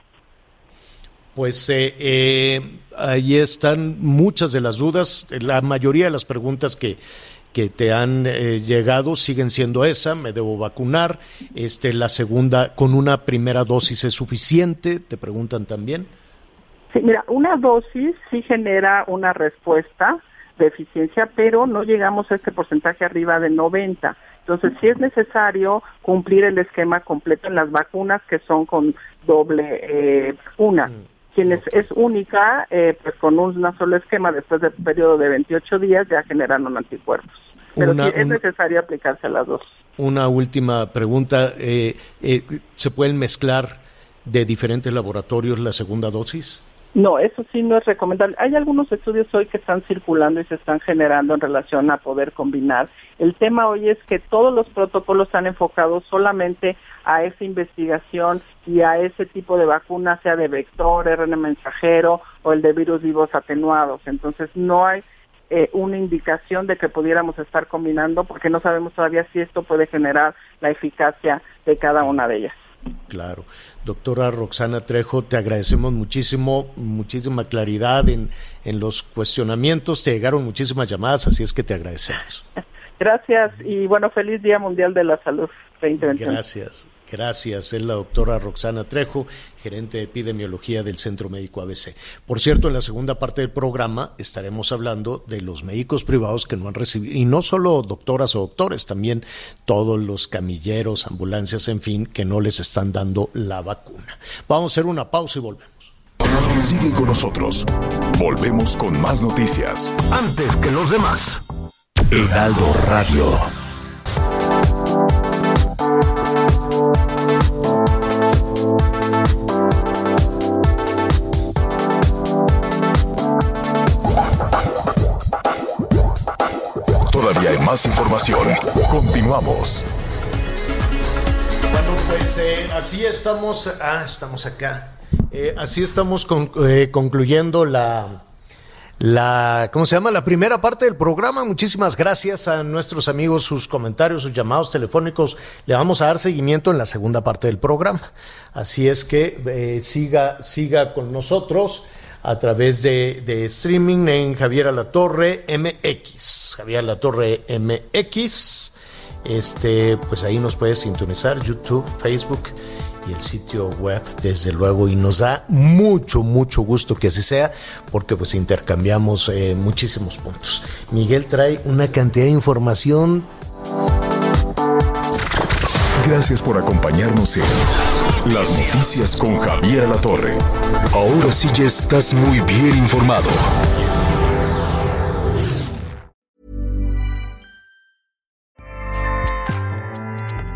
Speaker 5: Pues eh, eh, ahí están muchas de las dudas, la mayoría de las preguntas que, que te han eh, llegado siguen siendo esa, me debo vacunar, este, la segunda, con una primera dosis es suficiente, te preguntan también.
Speaker 12: Sí, mira, una dosis sí genera una respuesta de eficiencia, pero no llegamos a este porcentaje arriba de 90. Entonces, sí es necesario cumplir el esquema completo en las vacunas que son con doble eh, una. Mm, Quienes es única, eh, pues con un solo esquema, después del periodo de 28 días, ya generan un anticuerpos. Pero sí es necesario aplicarse las dos.
Speaker 5: Una última pregunta. Eh, eh, ¿Se pueden mezclar de diferentes laboratorios la segunda dosis?
Speaker 12: No, eso sí no es recomendable. Hay algunos estudios hoy que están circulando y se están generando en relación a poder combinar. El tema hoy es que todos los protocolos están enfocados solamente a esa investigación y a ese tipo de vacuna, sea de vector, RN mensajero o el de virus vivos atenuados. Entonces no hay eh, una indicación de que pudiéramos estar combinando porque no sabemos todavía si esto puede generar la eficacia de cada una de ellas.
Speaker 5: Claro. Doctora Roxana Trejo, te agradecemos muchísimo, muchísima claridad en, en los cuestionamientos. Te llegaron muchísimas llamadas, así es que te agradecemos.
Speaker 12: Gracias y bueno, feliz Día Mundial de la Salud 2021.
Speaker 5: Gracias. Gracias. Es la doctora Roxana Trejo, gerente de epidemiología del Centro Médico ABC. Por cierto, en la segunda parte del programa estaremos hablando de los médicos privados que no han recibido, y no solo doctoras o doctores, también todos los camilleros, ambulancias, en fin, que no les están dando la vacuna. Vamos a hacer una pausa y volvemos.
Speaker 3: Sigue con nosotros. Volvemos con más noticias.
Speaker 1: Antes que los demás.
Speaker 3: Heraldo Radio. Todavía hay más información. Continuamos.
Speaker 5: Bueno, pues eh, así estamos. Ah, estamos acá. Eh, así estamos eh, concluyendo la, la, ¿cómo se llama? La primera parte del programa. Muchísimas gracias a nuestros amigos, sus comentarios, sus llamados telefónicos. Le vamos a dar seguimiento en la segunda parte del programa. Así es que eh, siga, siga con nosotros a través de, streaming en Javier Alatorre MX. Javier Alatorre MX. Este, pues ahí nos puede sintonizar YouTube, Facebook y el sitio web, desde luego, y nos da mucho, mucho gusto que así sea, porque pues intercambiamos eh, muchísimos puntos. Miguel trae una cantidad de información.
Speaker 3: Gracias por acompañarnos en Las Noticias con Javier La Torre. Ahora sí ya estás muy bien informado.